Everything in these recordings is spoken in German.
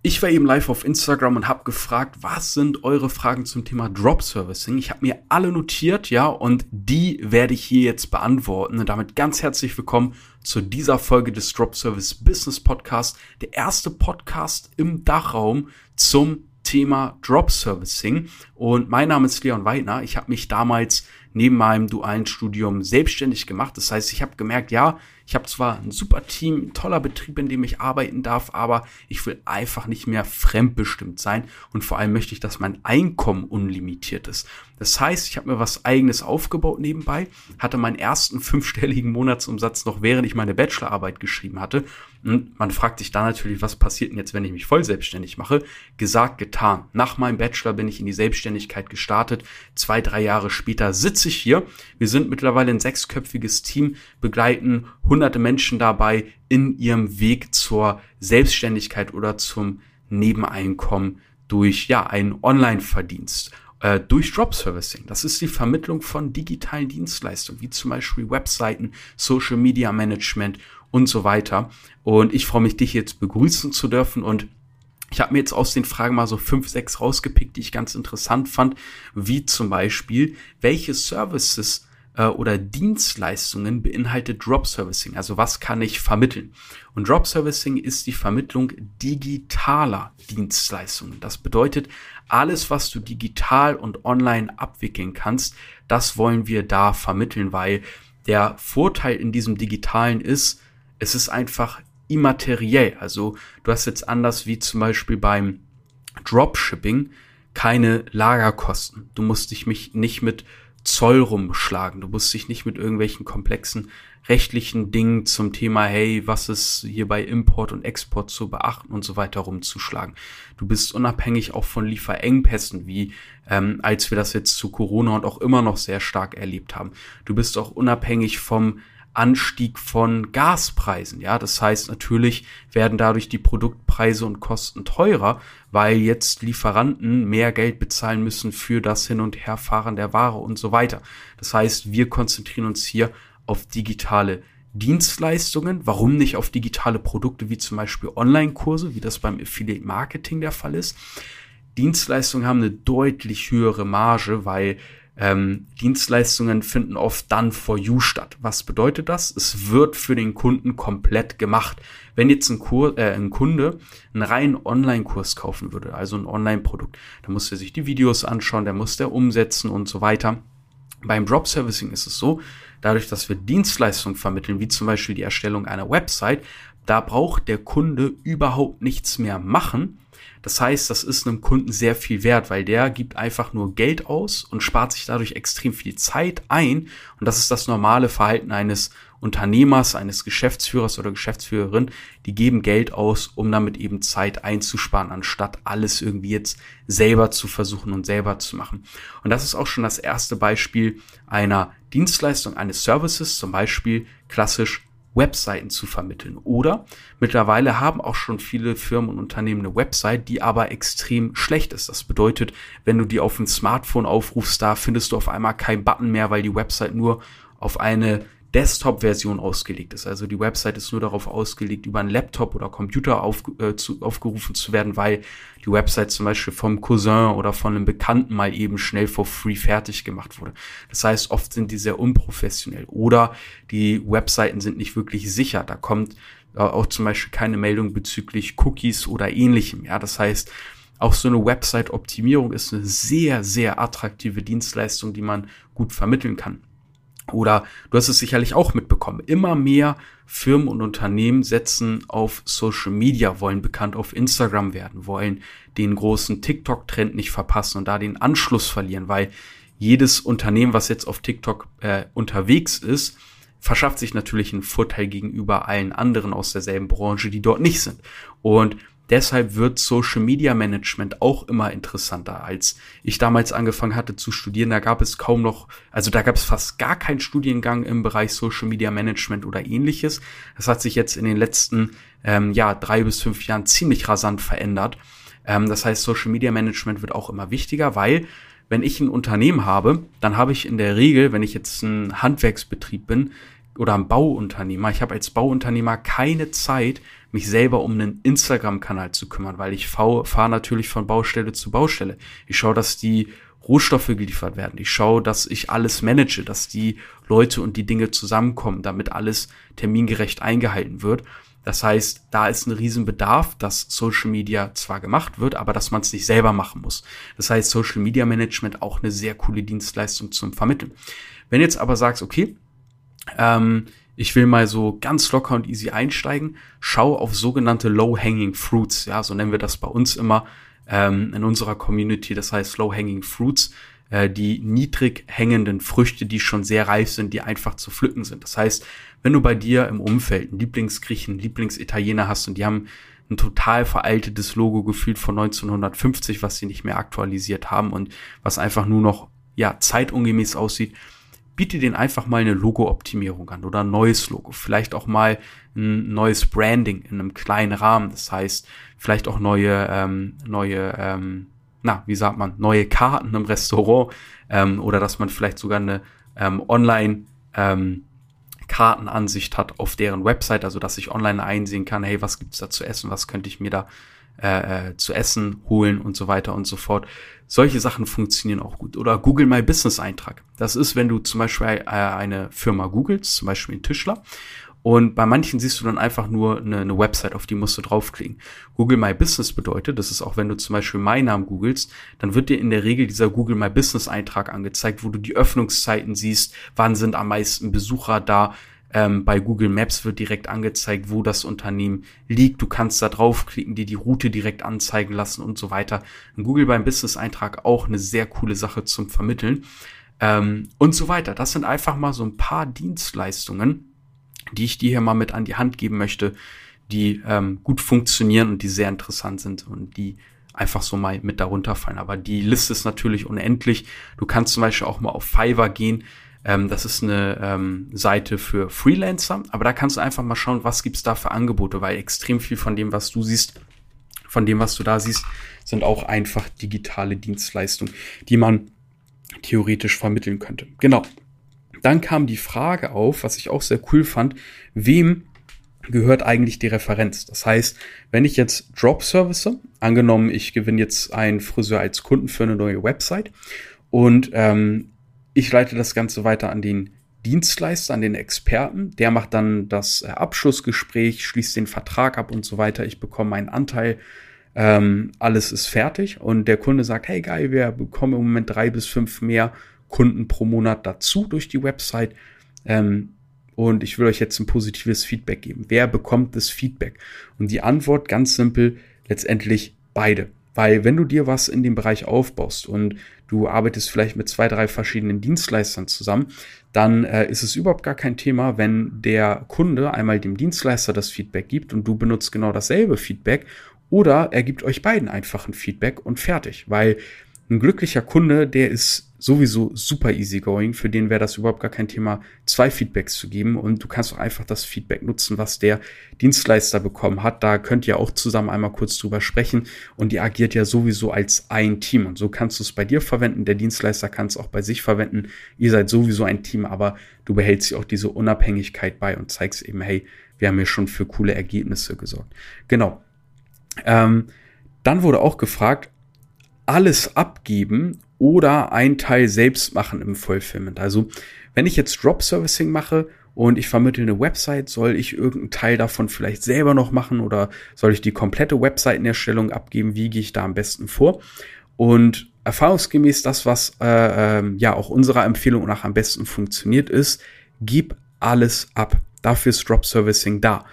Ich war eben live auf Instagram und habe gefragt, was sind eure Fragen zum Thema Drop Servicing? Ich habe mir alle notiert, ja, und die werde ich hier jetzt beantworten. Und damit ganz herzlich willkommen zu dieser Folge des Drop Service Business Podcast, der erste Podcast im Dachraum zum Thema Drop Servicing. Und mein Name ist Leon Weidner. Ich habe mich damals neben meinem dualen Studium selbstständig gemacht. Das heißt, ich habe gemerkt, ja, ich habe zwar ein super Team, ein toller Betrieb, in dem ich arbeiten darf, aber ich will einfach nicht mehr fremdbestimmt sein und vor allem möchte ich, dass mein Einkommen unlimitiert ist. Das heißt, ich habe mir was eigenes aufgebaut nebenbei, hatte meinen ersten fünfstelligen Monatsumsatz noch während ich meine Bachelorarbeit geschrieben hatte. Und man fragt sich da natürlich, was passiert denn jetzt, wenn ich mich voll selbstständig mache? Gesagt, getan. Nach meinem Bachelor bin ich in die Selbstständigkeit gestartet. Zwei, drei Jahre später sitze ich hier. Wir sind mittlerweile ein sechsköpfiges Team, begleiten hunderte Menschen dabei in ihrem Weg zur Selbstständigkeit oder zum Nebeneinkommen durch ja einen Online-Verdienst äh, durch Drop Servicing. Das ist die Vermittlung von digitalen Dienstleistungen, wie zum Beispiel Webseiten, Social Media Management und so weiter. Und ich freue mich, dich jetzt begrüßen zu dürfen und ich habe mir jetzt aus den Fragen mal so fünf, sechs rausgepickt, die ich ganz interessant fand, wie zum Beispiel, welche Services äh, oder Dienstleistungen beinhaltet Drop Servicing. Also was kann ich vermitteln? Und Drop Servicing ist die Vermittlung digitaler Dienstleistungen. Das bedeutet, alles, was du digital und online abwickeln kannst, das wollen wir da vermitteln, weil der Vorteil in diesem digitalen ist, es ist einfach immateriell. Also du hast jetzt anders wie zum Beispiel beim Dropshipping keine Lagerkosten. Du musst dich mich nicht mit Zoll rumschlagen. Du musst dich nicht mit irgendwelchen komplexen rechtlichen Dingen zum Thema, hey, was ist hier bei Import und Export zu beachten und so weiter rumzuschlagen. Du bist unabhängig auch von Lieferengpässen, wie ähm, als wir das jetzt zu Corona und auch immer noch sehr stark erlebt haben. Du bist auch unabhängig vom Anstieg von Gaspreisen. Ja, das heißt, natürlich werden dadurch die Produktpreise und Kosten teurer, weil jetzt Lieferanten mehr Geld bezahlen müssen für das Hin- und Herfahren der Ware und so weiter. Das heißt, wir konzentrieren uns hier auf digitale Dienstleistungen. Warum nicht auf digitale Produkte wie zum Beispiel Online-Kurse, wie das beim Affiliate Marketing der Fall ist? Dienstleistungen haben eine deutlich höhere Marge, weil ähm, Dienstleistungen finden oft dann for you statt. Was bedeutet das? Es wird für den Kunden komplett gemacht. Wenn jetzt ein, Kur äh, ein Kunde einen reinen Online-Kurs kaufen würde, also ein Online-Produkt, dann muss er sich die Videos anschauen, der muss der umsetzen und so weiter. Beim Drop Servicing ist es so, dadurch, dass wir Dienstleistungen vermitteln, wie zum Beispiel die Erstellung einer Website, da braucht der Kunde überhaupt nichts mehr machen, das heißt, das ist einem Kunden sehr viel wert, weil der gibt einfach nur Geld aus und spart sich dadurch extrem viel Zeit ein. Und das ist das normale Verhalten eines Unternehmers, eines Geschäftsführers oder Geschäftsführerin, die geben Geld aus, um damit eben Zeit einzusparen, anstatt alles irgendwie jetzt selber zu versuchen und selber zu machen. Und das ist auch schon das erste Beispiel einer Dienstleistung, eines Services, zum Beispiel klassisch Webseiten zu vermitteln. Oder mittlerweile haben auch schon viele Firmen und Unternehmen eine Website, die aber extrem schlecht ist. Das bedeutet, wenn du die auf dem Smartphone aufrufst, da findest du auf einmal keinen Button mehr, weil die Website nur auf eine Desktop-Version ausgelegt ist. Also die Website ist nur darauf ausgelegt, über einen Laptop oder Computer auf, äh, zu, aufgerufen zu werden, weil die Website zum Beispiel vom Cousin oder von einem Bekannten mal eben schnell for free fertig gemacht wurde. Das heißt, oft sind die sehr unprofessionell oder die Webseiten sind nicht wirklich sicher. Da kommt äh, auch zum Beispiel keine Meldung bezüglich Cookies oder ähnlichem. Ja, das heißt, auch so eine Website-Optimierung ist eine sehr, sehr attraktive Dienstleistung, die man gut vermitteln kann. Oder du hast es sicherlich auch mitbekommen. Immer mehr Firmen und Unternehmen setzen auf Social Media, wollen bekannt auf Instagram werden, wollen den großen TikTok-Trend nicht verpassen und da den Anschluss verlieren, weil jedes Unternehmen, was jetzt auf TikTok äh, unterwegs ist, verschafft sich natürlich einen Vorteil gegenüber allen anderen aus derselben Branche, die dort nicht sind. Und Deshalb wird Social Media Management auch immer interessanter. Als ich damals angefangen hatte zu studieren, da gab es kaum noch, also da gab es fast gar keinen Studiengang im Bereich Social Media Management oder ähnliches. Das hat sich jetzt in den letzten ähm, ja, drei bis fünf Jahren ziemlich rasant verändert. Ähm, das heißt, Social Media Management wird auch immer wichtiger, weil wenn ich ein Unternehmen habe, dann habe ich in der Regel, wenn ich jetzt ein Handwerksbetrieb bin, oder ein Bauunternehmer. Ich habe als Bauunternehmer keine Zeit, mich selber um einen Instagram-Kanal zu kümmern, weil ich fahre natürlich von Baustelle zu Baustelle. Ich schaue, dass die Rohstoffe geliefert werden. Ich schaue, dass ich alles manage, dass die Leute und die Dinge zusammenkommen, damit alles termingerecht eingehalten wird. Das heißt, da ist ein Riesenbedarf, dass Social Media zwar gemacht wird, aber dass man es nicht selber machen muss. Das heißt, Social Media Management auch eine sehr coole Dienstleistung zum Vermitteln. Wenn jetzt aber sagst, okay, ähm, ich will mal so ganz locker und easy einsteigen, schau auf sogenannte Low-Hanging Fruits. Ja, so nennen wir das bei uns immer ähm, in unserer Community. Das heißt Low-Hanging Fruits, äh, die niedrig hängenden Früchte, die schon sehr reif sind, die einfach zu pflücken sind. Das heißt, wenn du bei dir im Umfeld einen Lieblingsgriechen, Lieblingsitaliener hast und die haben ein total veraltetes Logo gefühlt von 1950, was sie nicht mehr aktualisiert haben und was einfach nur noch ja zeitungemäß aussieht, biete denen einfach mal eine Logo-Optimierung an oder ein neues Logo, vielleicht auch mal ein neues Branding in einem kleinen Rahmen. Das heißt, vielleicht auch neue ähm, neue ähm, na wie sagt man neue Karten im Restaurant ähm, oder dass man vielleicht sogar eine ähm, Online ähm, Kartenansicht hat auf deren Website, also dass ich online einsehen kann, hey, was gibt's da zu essen, was könnte ich mir da äh, äh, zu essen holen und so weiter und so fort. Solche Sachen funktionieren auch gut. Oder Google My Business Eintrag. Das ist, wenn du zum Beispiel äh, eine Firma googelst, zum Beispiel einen Tischler, und bei manchen siehst du dann einfach nur eine, eine, Website, auf die musst du draufklicken. Google My Business bedeutet, das ist auch, wenn du zum Beispiel meinen Namen googelst, dann wird dir in der Regel dieser Google My Business Eintrag angezeigt, wo du die Öffnungszeiten siehst, wann sind am meisten Besucher da. Ähm, bei Google Maps wird direkt angezeigt, wo das Unternehmen liegt. Du kannst da draufklicken, dir die Route direkt anzeigen lassen und so weiter. Ein Google beim Business Eintrag auch eine sehr coole Sache zum Vermitteln. Ähm, und so weiter. Das sind einfach mal so ein paar Dienstleistungen, die ich dir hier mal mit an die Hand geben möchte, die ähm, gut funktionieren und die sehr interessant sind und die einfach so mal mit darunter fallen. Aber die Liste ist natürlich unendlich. Du kannst zum Beispiel auch mal auf Fiverr gehen. Ähm, das ist eine ähm, Seite für Freelancer, aber da kannst du einfach mal schauen, was gibt's da für Angebote, weil extrem viel von dem, was du siehst, von dem, was du da siehst, sind auch einfach digitale Dienstleistungen, die man theoretisch vermitteln könnte. Genau. Dann kam die Frage auf, was ich auch sehr cool fand, wem gehört eigentlich die Referenz? Das heißt, wenn ich jetzt Drop Service, angenommen, ich gewinne jetzt einen Friseur als Kunden für eine neue Website und ähm, ich leite das Ganze weiter an den Dienstleister, an den Experten. Der macht dann das äh, Abschlussgespräch, schließt den Vertrag ab und so weiter. Ich bekomme meinen Anteil. Ähm, alles ist fertig und der Kunde sagt, hey geil, wir bekommen im Moment drei bis fünf mehr Kunden pro Monat dazu durch die Website. Ähm, und ich will euch jetzt ein positives Feedback geben. Wer bekommt das Feedback? Und die Antwort ganz simpel, letztendlich beide. Weil wenn du dir was in dem Bereich aufbaust und du arbeitest vielleicht mit zwei, drei verschiedenen Dienstleistern zusammen, dann äh, ist es überhaupt gar kein Thema, wenn der Kunde einmal dem Dienstleister das Feedback gibt und du benutzt genau dasselbe Feedback oder er gibt euch beiden einfach ein Feedback und fertig. Weil ein glücklicher Kunde, der ist sowieso super easygoing. Für den wäre das überhaupt gar kein Thema, zwei Feedbacks zu geben. Und du kannst auch einfach das Feedback nutzen, was der Dienstleister bekommen hat. Da könnt ihr auch zusammen einmal kurz drüber sprechen. Und die agiert ja sowieso als ein Team. Und so kannst du es bei dir verwenden. Der Dienstleister kann es auch bei sich verwenden. Ihr seid sowieso ein Team, aber du behältst ja auch diese Unabhängigkeit bei und zeigst eben, hey, wir haben hier schon für coole Ergebnisse gesorgt. Genau. Ähm, dann wurde auch gefragt, alles abgeben oder ein Teil selbst machen im Fulfillment. Also wenn ich jetzt Drop Servicing mache und ich vermittle eine Website, soll ich irgendeinen Teil davon vielleicht selber noch machen oder soll ich die komplette Webseitenerstellung abgeben? Wie gehe ich da am besten vor? Und erfahrungsgemäß das, was äh, äh, ja auch unserer Empfehlung nach am besten funktioniert, ist, gib alles ab. Dafür ist Drop Servicing da.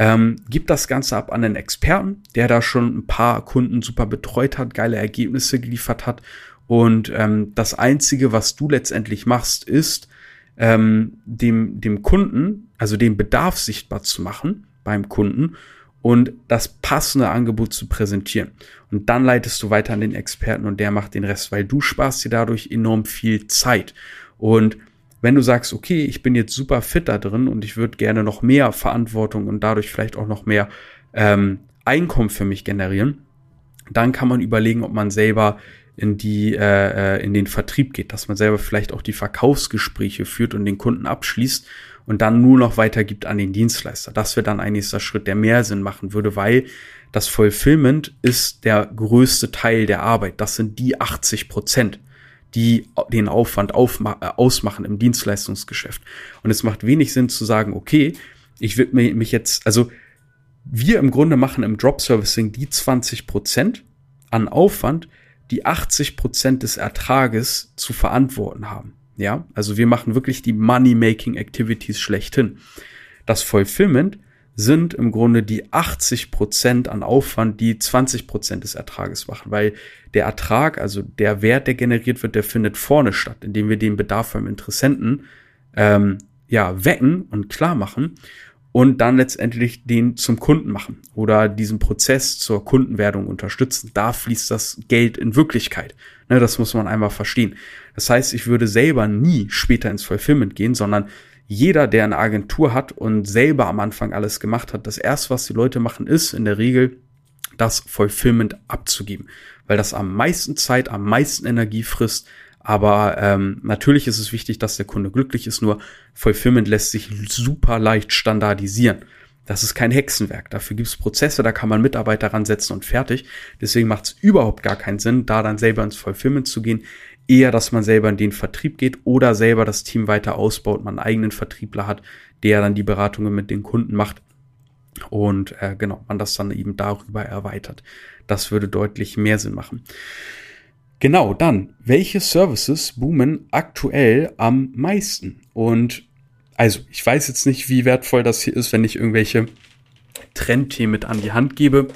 Ähm, gib das Ganze ab an einen Experten, der da schon ein paar Kunden super betreut hat, geile Ergebnisse geliefert hat. Und ähm, das Einzige, was du letztendlich machst, ist, ähm, dem, dem Kunden, also den Bedarf sichtbar zu machen beim Kunden und das passende Angebot zu präsentieren. Und dann leitest du weiter an den Experten und der macht den Rest, weil du sparst dir dadurch enorm viel Zeit. Und wenn du sagst, okay, ich bin jetzt super fit da drin und ich würde gerne noch mehr Verantwortung und dadurch vielleicht auch noch mehr ähm, Einkommen für mich generieren, dann kann man überlegen, ob man selber in die äh, äh in den Vertrieb geht, dass man selber vielleicht auch die Verkaufsgespräche führt und den Kunden abschließt und dann nur noch weitergibt an den Dienstleister. Das wäre dann ein nächster Schritt, der mehr Sinn machen würde, weil das Fulfillment ist der größte Teil der Arbeit. Das sind die 80 Prozent, die den Aufwand äh, ausmachen im Dienstleistungsgeschäft. Und es macht wenig Sinn zu sagen, okay, ich will mich jetzt, also wir im Grunde machen im Drop Servicing die 20 Prozent an Aufwand, die 80 Prozent des Ertrages zu verantworten haben. Ja, also wir machen wirklich die Money-Making Activities schlechthin. Das Fulfillment sind im Grunde die 80 Prozent an Aufwand, die 20 Prozent des Ertrages machen, weil der Ertrag, also der Wert, der generiert wird, der findet vorne statt, indem wir den Bedarf beim Interessenten ähm, ja wecken und klar machen und dann letztendlich den zum Kunden machen oder diesen Prozess zur Kundenwerdung unterstützen. Da fließt das Geld in Wirklichkeit. Ne, das muss man einmal verstehen. Das heißt, ich würde selber nie später ins Fulfillment gehen, sondern jeder, der eine Agentur hat und selber am Anfang alles gemacht hat, das erste, was die Leute machen, ist in der Regel das Fulfillment abzugeben, weil das am meisten Zeit, am meisten Energie frisst, aber ähm, natürlich ist es wichtig, dass der Kunde glücklich ist, nur Fulfillment lässt sich super leicht standardisieren. Das ist kein Hexenwerk. Dafür gibt es Prozesse, da kann man Mitarbeiter ransetzen und fertig. Deswegen macht es überhaupt gar keinen Sinn, da dann selber ins Fulfillment zu gehen. Eher, dass man selber in den Vertrieb geht oder selber das Team weiter ausbaut, man einen eigenen Vertriebler hat, der dann die Beratungen mit den Kunden macht und äh, genau, man das dann eben darüber erweitert. Das würde deutlich mehr Sinn machen. Genau, dann, welche Services boomen aktuell am meisten? Und also, ich weiß jetzt nicht, wie wertvoll das hier ist, wenn ich irgendwelche Trendthemen mit an die Hand gebe.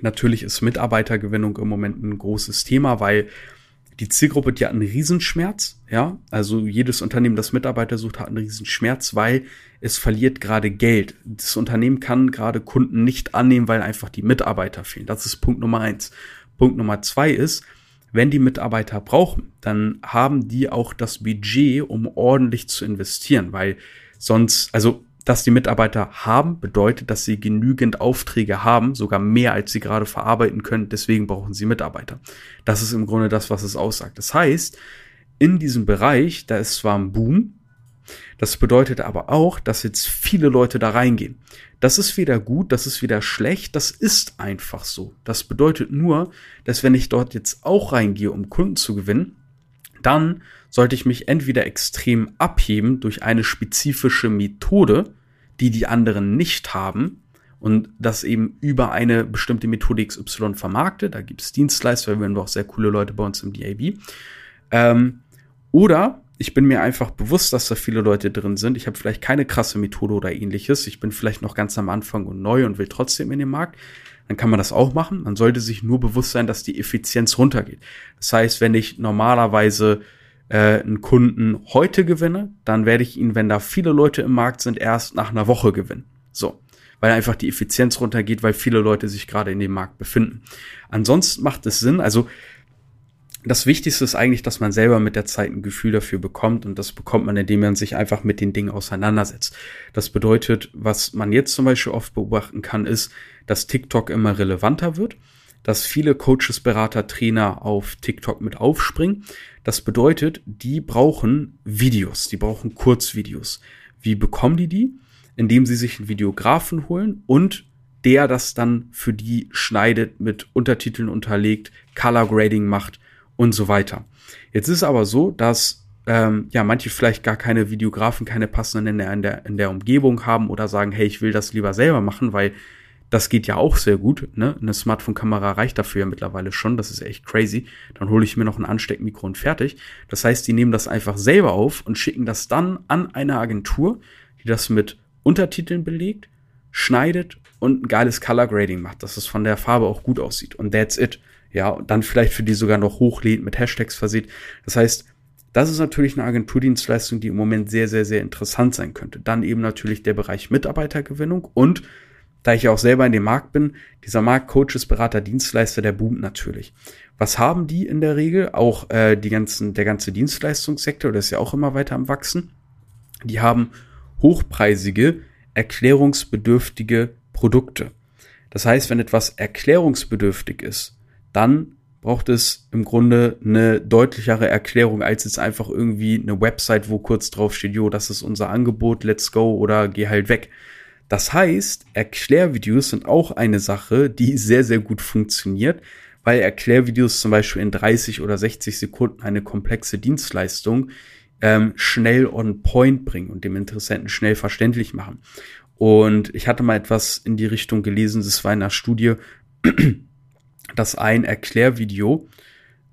Natürlich ist Mitarbeitergewinnung im Moment ein großes Thema, weil die Zielgruppe, die hat einen Riesenschmerz, ja. Also jedes Unternehmen, das Mitarbeiter sucht, hat einen Riesenschmerz, weil es verliert gerade Geld. Das Unternehmen kann gerade Kunden nicht annehmen, weil einfach die Mitarbeiter fehlen. Das ist Punkt Nummer eins. Punkt Nummer zwei ist, wenn die Mitarbeiter brauchen, dann haben die auch das Budget, um ordentlich zu investieren, weil sonst, also dass die Mitarbeiter haben, bedeutet, dass sie genügend Aufträge haben, sogar mehr, als sie gerade verarbeiten können. Deswegen brauchen sie Mitarbeiter. Das ist im Grunde das, was es aussagt. Das heißt, in diesem Bereich, da ist zwar ein Boom, das bedeutet aber auch, dass jetzt viele Leute da reingehen. Das ist weder gut, das ist weder schlecht, das ist einfach so. Das bedeutet nur, dass wenn ich dort jetzt auch reingehe, um Kunden zu gewinnen, dann sollte ich mich entweder extrem abheben durch eine spezifische Methode, die die anderen nicht haben, und das eben über eine bestimmte Methode XY vermarkte. Da gibt es Dienstleister, wir haben auch sehr coole Leute bei uns im DAB. Ähm, oder ich bin mir einfach bewusst, dass da viele Leute drin sind. Ich habe vielleicht keine krasse Methode oder ähnliches. Ich bin vielleicht noch ganz am Anfang und neu und will trotzdem in den Markt. Dann kann man das auch machen. Man sollte sich nur bewusst sein, dass die Effizienz runtergeht. Das heißt, wenn ich normalerweise äh, einen Kunden heute gewinne, dann werde ich ihn, wenn da viele Leute im Markt sind, erst nach einer Woche gewinnen. So. Weil einfach die Effizienz runtergeht, weil viele Leute sich gerade in dem Markt befinden. Ansonsten macht es Sinn, also das Wichtigste ist eigentlich, dass man selber mit der Zeit ein Gefühl dafür bekommt und das bekommt man, indem man sich einfach mit den Dingen auseinandersetzt. Das bedeutet, was man jetzt zum Beispiel oft beobachten kann, ist, dass TikTok immer relevanter wird, dass viele Coaches, Berater, Trainer auf TikTok mit aufspringen. Das bedeutet, die brauchen Videos, die brauchen Kurzvideos. Wie bekommen die die? Indem sie sich einen Videografen holen und der das dann für die schneidet, mit Untertiteln unterlegt, Color Grading macht und so weiter. Jetzt ist aber so, dass ähm, ja manche vielleicht gar keine Videografen, keine passenden in der, in der, in der Umgebung haben oder sagen, hey, ich will das lieber selber machen, weil das geht ja auch sehr gut. Ne? Eine Smartphone-Kamera reicht dafür ja mittlerweile schon. Das ist echt crazy. Dann hole ich mir noch ein Ansteckmikro und fertig. Das heißt, die nehmen das einfach selber auf und schicken das dann an eine Agentur, die das mit Untertiteln belegt, schneidet und ein geiles Color Grading macht, dass es von der Farbe auch gut aussieht. Und that's it ja, und dann vielleicht für die sogar noch hochlädt, mit Hashtags versieht. Das heißt, das ist natürlich eine Agenturdienstleistung, die im Moment sehr, sehr, sehr interessant sein könnte. Dann eben natürlich der Bereich Mitarbeitergewinnung und da ich ja auch selber in dem Markt bin, dieser Markt Coaches, Berater, Dienstleister, der boomt natürlich. Was haben die in der Regel? Auch äh, die ganzen, der ganze Dienstleistungssektor, das ist ja auch immer weiter am wachsen. Die haben hochpreisige, erklärungsbedürftige Produkte. Das heißt, wenn etwas erklärungsbedürftig ist, dann braucht es im Grunde eine deutlichere Erklärung als jetzt einfach irgendwie eine Website, wo kurz drauf steht, jo, das ist unser Angebot, let's go oder geh halt weg. Das heißt, Erklärvideos sind auch eine Sache, die sehr, sehr gut funktioniert, weil Erklärvideos zum Beispiel in 30 oder 60 Sekunden eine komplexe Dienstleistung ähm, schnell on point bringen und dem Interessenten schnell verständlich machen. Und ich hatte mal etwas in die Richtung gelesen, das war in einer Studie, dass ein Erklärvideo,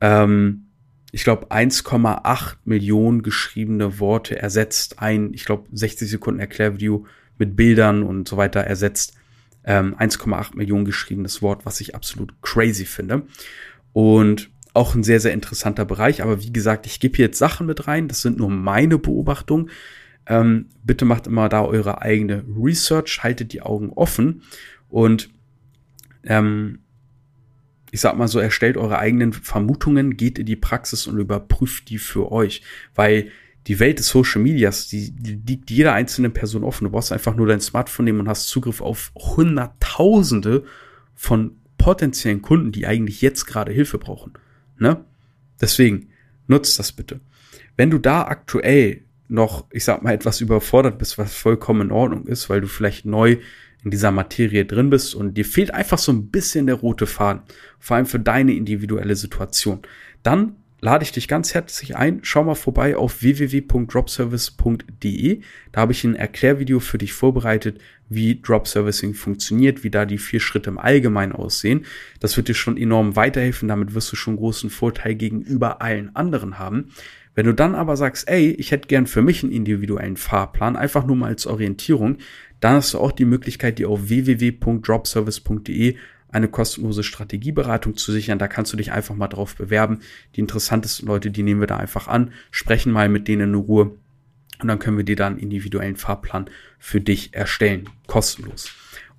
ähm, ich glaube, 1,8 Millionen geschriebene Worte ersetzt. Ein, ich glaube, 60 Sekunden Erklärvideo mit Bildern und so weiter ersetzt. Ähm, 1,8 Millionen geschriebenes Wort, was ich absolut crazy finde. Und auch ein sehr, sehr interessanter Bereich. Aber wie gesagt, ich gebe hier jetzt Sachen mit rein. Das sind nur meine Beobachtungen. Ähm, bitte macht immer da eure eigene Research, haltet die Augen offen und ähm, ich sag mal so, erstellt eure eigenen Vermutungen, geht in die Praxis und überprüft die für euch, weil die Welt des Social Medias, die, liegt jeder einzelnen Person offen. Du brauchst einfach nur dein Smartphone nehmen und hast Zugriff auf Hunderttausende von potenziellen Kunden, die eigentlich jetzt gerade Hilfe brauchen. Ne? Deswegen nutzt das bitte. Wenn du da aktuell noch, ich sag mal, etwas überfordert bist, was vollkommen in Ordnung ist, weil du vielleicht neu in dieser Materie drin bist und dir fehlt einfach so ein bisschen der rote Faden, vor allem für deine individuelle Situation, dann lade ich dich ganz herzlich ein. Schau mal vorbei auf www.dropservice.de. Da habe ich ein Erklärvideo für dich vorbereitet, wie Drop Servicing funktioniert, wie da die vier Schritte im Allgemeinen aussehen. Das wird dir schon enorm weiterhelfen. Damit wirst du schon großen Vorteil gegenüber allen anderen haben. Wenn du dann aber sagst, ey, ich hätte gern für mich einen individuellen Fahrplan, einfach nur mal als Orientierung, dann hast du auch die Möglichkeit, dir auf www.dropservice.de eine kostenlose Strategieberatung zu sichern. Da kannst du dich einfach mal drauf bewerben. Die interessantesten Leute, die nehmen wir da einfach an, sprechen mal mit denen in Ruhe und dann können wir dir dann individuellen Fahrplan für dich erstellen, kostenlos.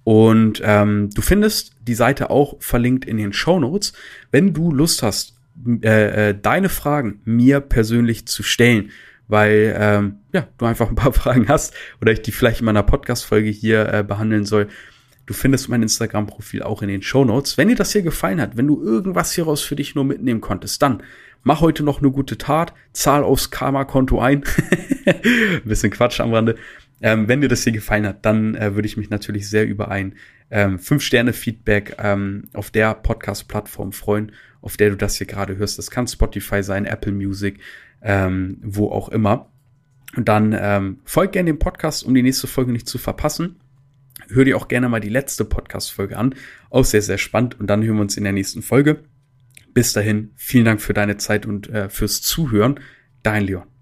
Und ähm, du findest die Seite auch verlinkt in den Show Notes. Wenn du Lust hast, äh, äh, deine Fragen mir persönlich zu stellen, weil ähm, ja du einfach ein paar Fragen hast oder ich die vielleicht in meiner Podcast-Folge hier äh, behandeln soll, Du findest mein Instagram-Profil auch in den Show Notes. Wenn dir das hier gefallen hat, wenn du irgendwas hieraus für dich nur mitnehmen konntest, dann mach heute noch eine gute Tat, zahl aufs Karma-Konto ein. ein bisschen Quatsch am Rande. Ähm, wenn dir das hier gefallen hat, dann äh, würde ich mich natürlich sehr über ein ähm, 5-Sterne-Feedback ähm, auf der Podcast-Plattform freuen, auf der du das hier gerade hörst. Das kann Spotify sein, Apple Music, ähm, wo auch immer. Und dann ähm, folg gerne dem Podcast, um die nächste Folge nicht zu verpassen. Hör dir auch gerne mal die letzte Podcast-Folge an. Auch sehr, sehr spannend. Und dann hören wir uns in der nächsten Folge. Bis dahin, vielen Dank für deine Zeit und äh, fürs Zuhören. Dein Leon.